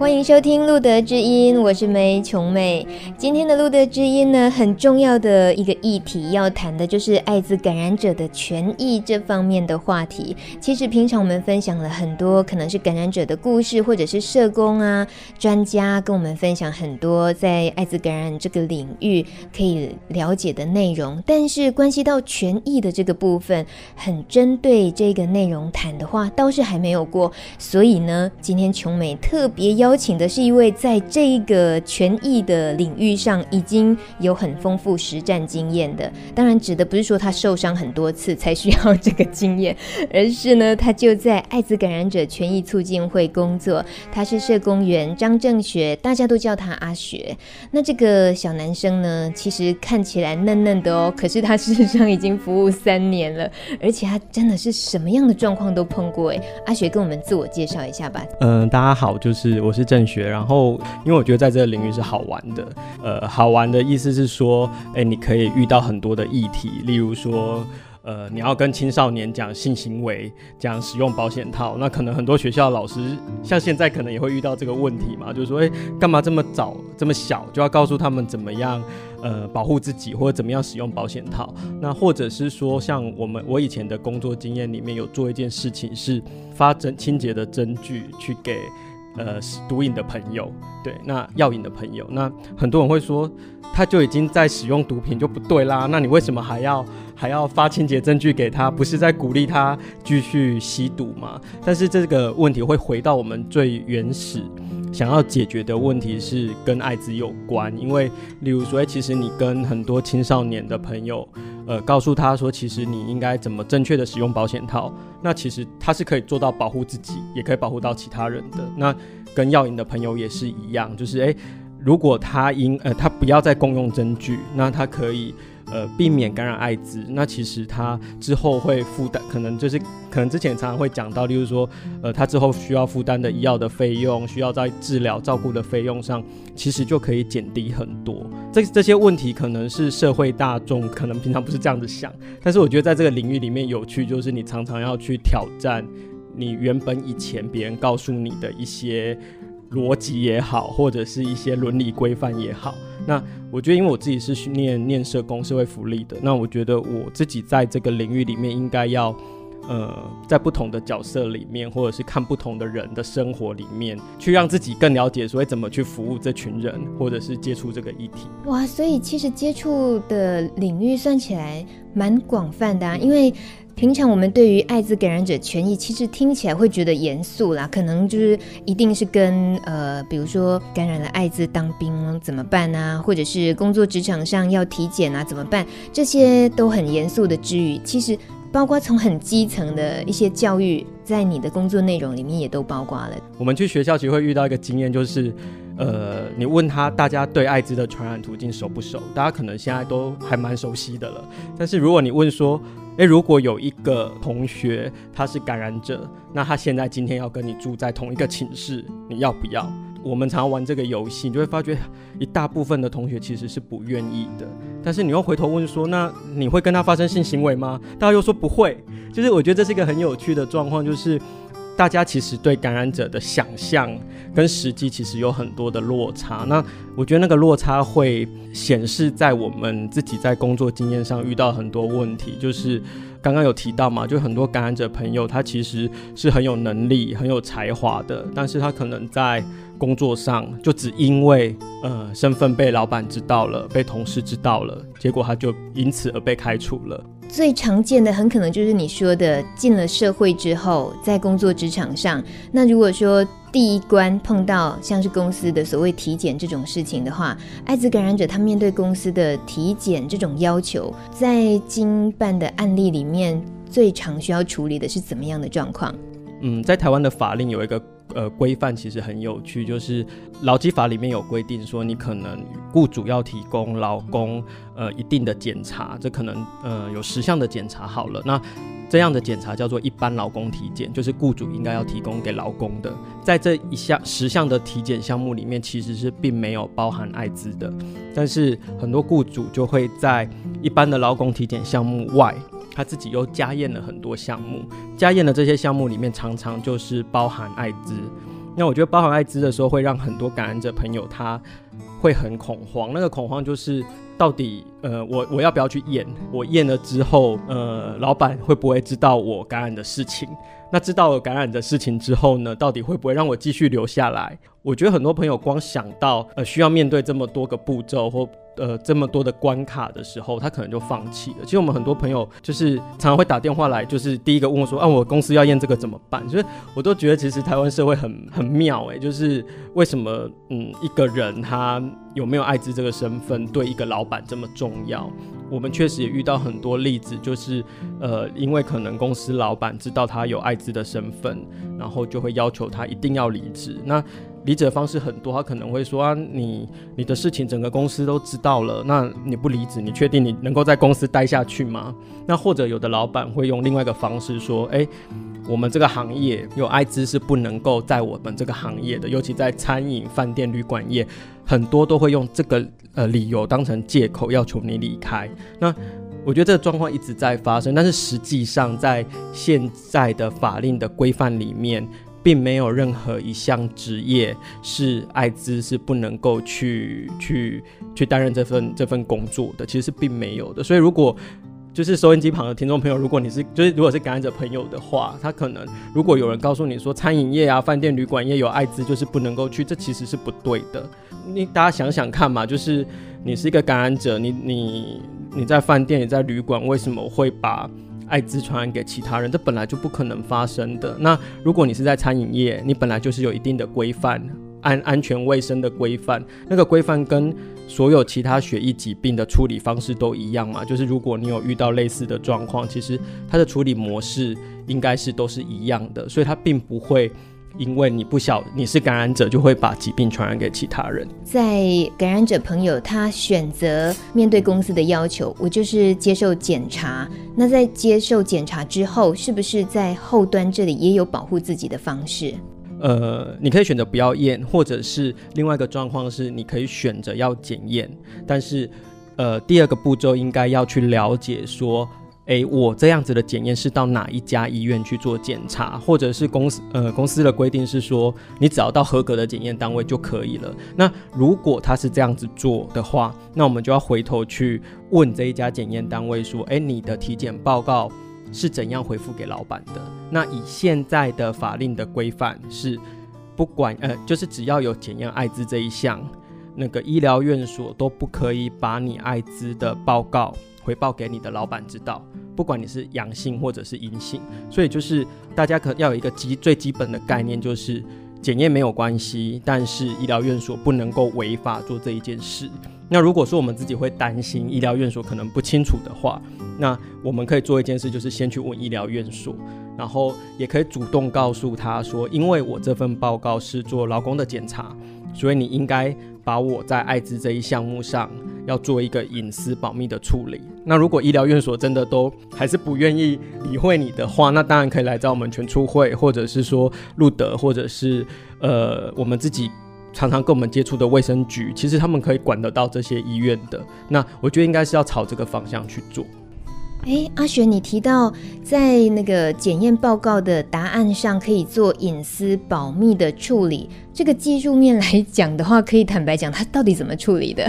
欢迎收听《路德之音》，我是梅琼美。今天的《路德之音》呢，很重要的一个议题要谈的就是艾滋感染者的权益这方面的话题。其实平常我们分享了很多，可能是感染者的故事，或者是社工啊、专家跟我们分享很多在艾滋感染这个领域可以了解的内容。但是关系到权益的这个部分，很针对这个内容谈的话，倒是还没有过。所以呢，今天琼美特别邀。邀请的是一位在这一个权益的领域上已经有很丰富实战经验的，当然指的不是说他受伤很多次才需要这个经验，而是呢，他就在艾滋感染者权益促进会工作，他是社工员张正学，大家都叫他阿学。那这个小男生呢，其实看起来嫩嫩的哦，可是他事实上已经服务三年了，而且他真的是什么样的状况都碰过哎。阿学跟我们自我介绍一下吧。嗯，大家好，就是我是。是正学，然后因为我觉得在这个领域是好玩的，呃，好玩的意思是说，哎，你可以遇到很多的议题，例如说，呃，你要跟青少年讲性行为，讲使用保险套，那可能很多学校老师像现在可能也会遇到这个问题嘛，就是说，哎，干嘛这么早这么小就要告诉他们怎么样，呃，保护自己或者怎么样使用保险套？那或者是说，像我们我以前的工作经验里面有做一件事情是发真清洁的证据去给。呃，毒瘾的朋友，对，那药瘾的朋友，那很多人会说，他就已经在使用毒品就不对啦，那你为什么还要还要发清洁证据给他？不是在鼓励他继续吸毒吗？但是这个问题会回到我们最原始想要解决的问题是跟艾滋有关，因为例如说，其实你跟很多青少年的朋友。呃，告诉他说，其实你应该怎么正确的使用保险套。那其实他是可以做到保护自己，也可以保护到其他人的。那跟药瘾的朋友也是一样，就是诶，如果他因呃他不要再共用针具，那他可以。呃，避免感染艾滋，那其实他之后会负担，可能就是可能之前常常会讲到，例如说，呃，他之后需要负担的医药的费用，需要在治疗照顾的费用上，其实就可以减低很多。这这些问题可能是社会大众可能平常不是这样子想，但是我觉得在这个领域里面有趣，就是你常常要去挑战你原本以前别人告诉你的一些。逻辑也好，或者是一些伦理规范也好，那我觉得，因为我自己是训练念社工社会福利的，那我觉得我自己在这个领域里面应该要，呃，在不同的角色里面，或者是看不同的人的生活里面，去让自己更了解，所以怎么去服务这群人，或者是接触这个议题。哇，所以其实接触的领域算起来蛮广泛的啊，因为。平常我们对于艾滋感染者权益，其实听起来会觉得严肃啦，可能就是一定是跟呃，比如说感染了艾滋当兵怎么办啊，或者是工作职场上要体检啊怎么办，这些都很严肃的之余，其实包括从很基层的一些教育，在你的工作内容里面也都包括了。我们去学校其实会遇到一个经验，就是呃，你问他大家对艾滋的传染途径熟不熟？大家可能现在都还蛮熟悉的了，但是如果你问说，诶，如果有一个同学他是感染者，那他现在今天要跟你住在同一个寝室，你要不要？我们常玩这个游戏，你就会发觉一大部分的同学其实是不愿意的。但是你又回头问说，那你会跟他发生性行为吗？大家又说不会。就是我觉得这是一个很有趣的状况，就是。大家其实对感染者的想象跟实际其实有很多的落差。那我觉得那个落差会显示在我们自己在工作经验上遇到很多问题。就是刚刚有提到嘛，就很多感染者朋友他其实是很有能力、很有才华的，但是他可能在工作上就只因为呃身份被老板知道了、被同事知道了，结果他就因此而被开除了。最常见的很可能就是你说的，进了社会之后，在工作职场上，那如果说第一关碰到像是公司的所谓体检这种事情的话，艾滋感染者他面对公司的体检这种要求，在经办的案例里面，最常需要处理的是怎么样的状况？嗯，在台湾的法令有一个。呃，规范其实很有趣，就是劳基法里面有规定说，你可能雇主要提供劳工呃一定的检查，这可能呃有十项的检查好了，那这样的检查叫做一般劳工体检，就是雇主应该要提供给劳工的。在这一项十项的体检项目里面，其实是并没有包含艾滋的。但是很多雇主就会在一般的劳工体检项目外，他自己又加验了很多项目。加验的这些项目里面，常常就是包含艾滋。那我觉得包含艾滋的时候，会让很多感染者朋友他会很恐慌。那个恐慌就是。到底呃，我我要不要去验？我验了之后，呃，老板会不会知道我感染的事情？那知道了感染的事情之后呢，到底会不会让我继续留下来？我觉得很多朋友光想到呃需要面对这么多个步骤或呃这么多的关卡的时候，他可能就放弃了。其实我们很多朋友就是常常会打电话来，就是第一个问我说：“啊，我公司要验这个怎么办？”所以我都觉得其实台湾社会很很妙哎，就是为什么嗯一个人他有没有艾滋这个身份对一个老板这么重要？我们确实也遇到很多例子，就是呃因为可能公司老板知道他有艾滋的身份，然后就会要求他一定要离职。那离职的方式很多，他可能会说啊，你你的事情整个公司都知道了，那你不离职，你确定你能够在公司待下去吗？那或者有的老板会用另外一个方式说，哎，我们这个行业有艾滋是不能够在我们这个行业的，尤其在餐饮、饭店、旅馆业，很多都会用这个呃理由当成借口要求你离开。那我觉得这个状况一直在发生，但是实际上在现在的法令的规范里面。并没有任何一项职业是艾滋是不能够去去去担任这份这份工作的，其实是并没有的。所以，如果就是收音机旁的听众朋友，如果你是就是如果是感染者朋友的话，他可能如果有人告诉你说餐饮业啊、饭店、旅馆业有艾滋，就是不能够去，这其实是不对的。你大家想想看嘛，就是你是一个感染者，你你你在饭店、你在旅馆，为什么会把艾滋传染给其他人，这本来就不可能发生的。那如果你是在餐饮业，你本来就是有一定的规范，安安全卫生的规范，那个规范跟所有其他血液疾病的处理方式都一样嘛？就是如果你有遇到类似的状况，其实它的处理模式应该是都是一样的，所以它并不会。因为你不晓你是感染者，就会把疾病传染给其他人。在感染者朋友他选择面对公司的要求，我就是接受检查。那在接受检查之后，是不是在后端这里也有保护自己的方式？呃，你可以选择不要验，或者是另外一个状况是，你可以选择要检验。但是，呃，第二个步骤应该要去了解说。诶，我这样子的检验是到哪一家医院去做检查，或者是公司呃公司的规定是说，你只要到合格的检验单位就可以了。那如果他是这样子做的话，那我们就要回头去问这一家检验单位说，诶，你的体检报告是怎样回复给老板的？那以现在的法令的规范是，不管呃，就是只要有检验艾滋这一项，那个医疗院所都不可以把你艾滋的报告。回报给你的老板知道，不管你是阳性或者是阴性，所以就是大家可要有一个基最基本的概念，就是检验没有关系，但是医疗院所不能够违法做这一件事。那如果说我们自己会担心医疗院所可能不清楚的话，那我们可以做一件事，就是先去问医疗院所，然后也可以主动告诉他说，因为我这份报告是做劳工的检查，所以你应该。把我在艾滋这一项目上要做一个隐私保密的处理。那如果医疗院所真的都还是不愿意理会你的话，那当然可以来找我们全出会，或者是说路德，或者是呃我们自己常常跟我们接触的卫生局，其实他们可以管得到这些医院的。那我觉得应该是要朝这个方向去做。哎，阿璇，你提到在那个检验报告的答案上可以做隐私保密的处理，这个技术面来讲的话，可以坦白讲，它到底怎么处理的？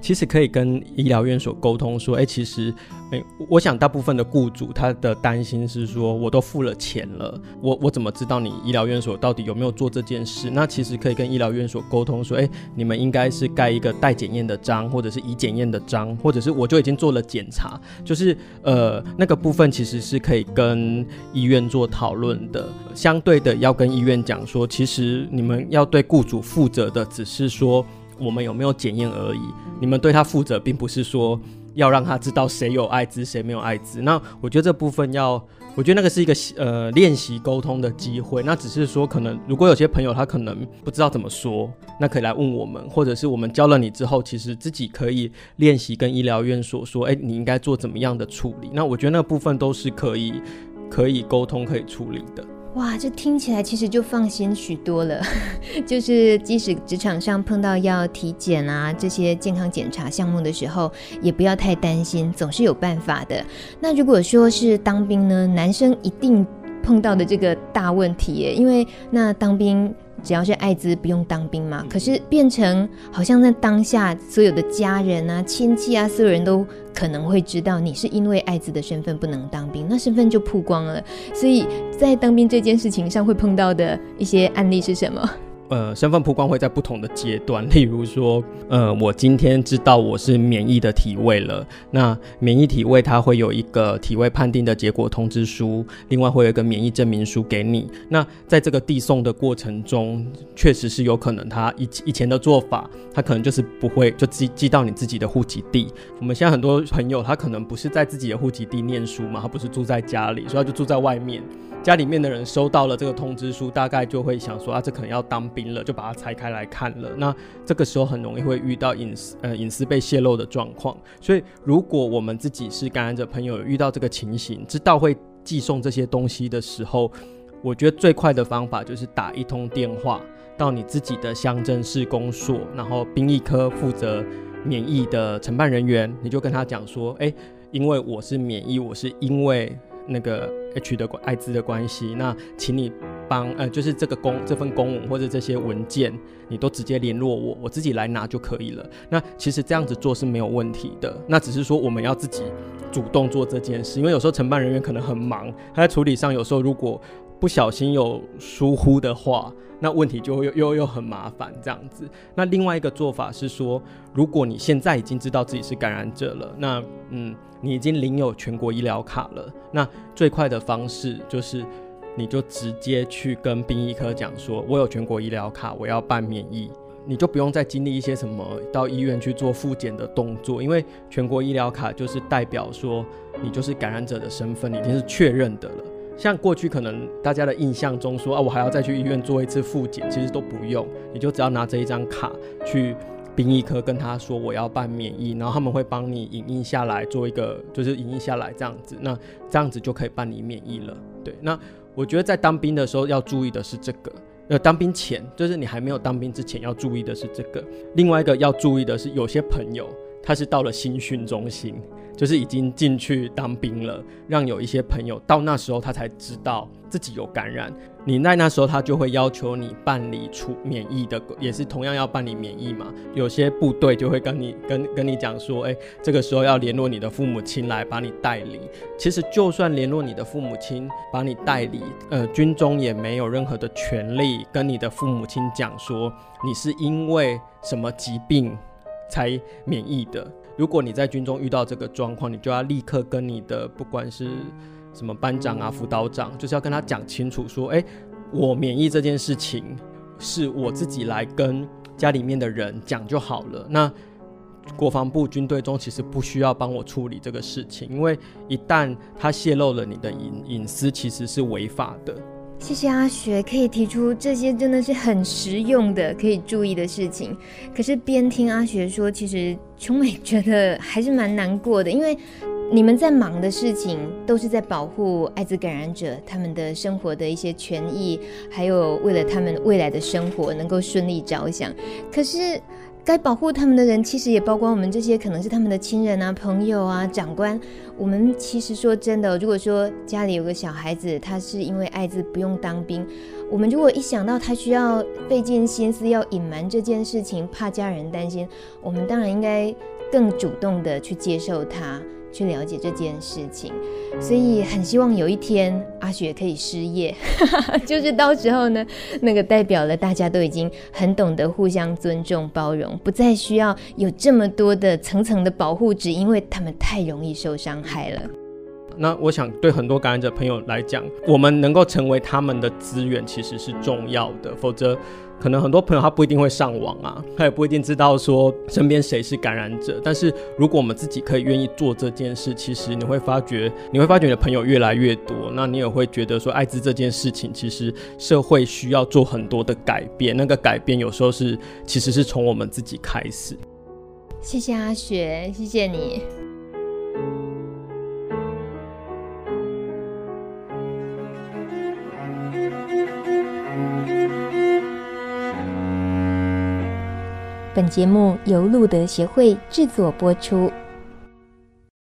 其实可以跟医疗院所沟通说，哎，其实，哎，我想大部分的雇主他的担心是说，我都付了钱了，我我怎么知道你医疗院所到底有没有做这件事？那其实可以跟医疗院所沟通说，哎，你们应该是盖一个待检验的章，或者是已检验的章，或者是我就已经做了检查，就是呃那个部分其实是可以跟医院做讨论的。相对的，要跟医院讲说，其实你们要对雇主负责的，只是说。我们有没有检验而已？你们对他负责，并不是说要让他知道谁有艾滋，谁没有艾滋。那我觉得这部分要我觉得那个是一个呃练习沟通的机会。那只是说，可能如果有些朋友他可能不知道怎么说，那可以来问我们，或者是我们教了你之后，其实自己可以练习跟医疗院所说，哎，你应该做怎么样的处理。那我觉得那个部分都是可以可以沟通可以处理的。哇，这听起来其实就放心许多了。就是即使职场上碰到要体检啊这些健康检查项目的时候，也不要太担心，总是有办法的。那如果说是当兵呢，男生一定碰到的这个大问题耶，因为那当兵。只要是艾滋不用当兵嘛，可是变成好像在当下所有的家人啊、亲戚啊，所有人都可能会知道你是因为艾滋的身份不能当兵，那身份就曝光了。所以在当兵这件事情上会碰到的一些案例是什么？呃，身份曝光会在不同的阶段，例如说，呃，我今天知道我是免疫的体位了，那免疫体位它会有一个体位判定的结果通知书，另外会有一个免疫证明书给你。那在这个递送的过程中，确实是有可能他以以前的做法，他可能就是不会就寄寄到你自己的户籍地。我们现在很多朋友他可能不是在自己的户籍地念书嘛，他不是住在家里，所以他就住在外面。家里面的人收到了这个通知书，大概就会想说啊，这可能要当兵了，就把它拆开来看了。那这个时候很容易会遇到隐私呃隐私被泄露的状况。所以如果我们自己是感染者朋友，遇到这个情形，知道会寄送这些东西的时候，我觉得最快的方法就是打一通电话到你自己的乡镇市公所，然后兵役科负责免疫的承办人员，你就跟他讲说，哎，因为我是免疫，我是因为。那个 H 的艾滋的关系，那请你帮呃，就是这个公这份公文或者这些文件，你都直接联络我，我自己来拿就可以了。那其实这样子做是没有问题的，那只是说我们要自己主动做这件事，因为有时候承办人员可能很忙，他在处理上有时候如果不小心有疏忽的话，那问题就又又又很麻烦这样子。那另外一个做法是说，如果你现在已经知道自己是感染者了，那嗯。你已经领有全国医疗卡了，那最快的方式就是，你就直接去跟兵役科讲说，我有全国医疗卡，我要办免疫，你就不用再经历一些什么到医院去做复检的动作，因为全国医疗卡就是代表说你就是感染者的身份，你已经是确认的了。像过去可能大家的印象中说啊，我还要再去医院做一次复检，其实都不用，你就只要拿这一张卡去。兵役科跟他说我要办免疫，然后他们会帮你影印下来做一个，就是影印下来这样子，那这样子就可以办理免疫了。对，那我觉得在当兵的时候要注意的是这个，呃，当兵前就是你还没有当兵之前要注意的是这个。另外一个要注意的是，有些朋友他是到了新训中心，就是已经进去当兵了，让有一些朋友到那时候他才知道自己有感染。你在那时候，他就会要求你办理出免疫的，也是同样要办理免疫嘛。有些部队就会跟你跟跟你讲说，哎，这个时候要联络你的父母亲来把你带离。其实就算联络你的父母亲把你带离，呃，军中也没有任何的权利跟你的父母亲讲说你是因为什么疾病才免疫的。如果你在军中遇到这个状况，你就要立刻跟你的不管是。什么班长啊、辅导长，就是要跟他讲清楚，说，哎，我免疫这件事情是我自己来跟家里面的人讲就好了。那国防部军队中其实不需要帮我处理这个事情，因为一旦他泄露了你的隐隐私，其实是违法的。谢谢阿学，可以提出这些真的是很实用的可以注意的事情。可是边听阿学说，其实琼美觉得还是蛮难过的，因为。你们在忙的事情都是在保护艾滋感染者他们的生活的一些权益，还有为了他们未来的生活能够顺利着想。可是，该保护他们的人其实也包括我们这些可能是他们的亲人啊、朋友啊、长官。我们其实说真的，如果说家里有个小孩子，他是因为艾滋不用当兵，我们如果一想到他需要费尽心思要隐瞒这件事情，怕家人担心，我们当然应该更主动的去接受他。去了解这件事情，所以很希望有一天阿雪可以失业，就是到时候呢，那个代表了大家都已经很懂得互相尊重、包容，不再需要有这么多的层层的保护，只因为他们太容易受伤害了。那我想对很多感染者朋友来讲，我们能够成为他们的资源，其实是重要的，否则。可能很多朋友他不一定会上网啊，他也不一定知道说身边谁是感染者。但是如果我们自己可以愿意做这件事，其实你会发觉，你会发觉你的朋友越来越多，那你也会觉得说，艾滋这件事情其实社会需要做很多的改变。那个改变有时候是其实是从我们自己开始。谢谢阿雪，谢谢你。本节目由路德协会制作播出。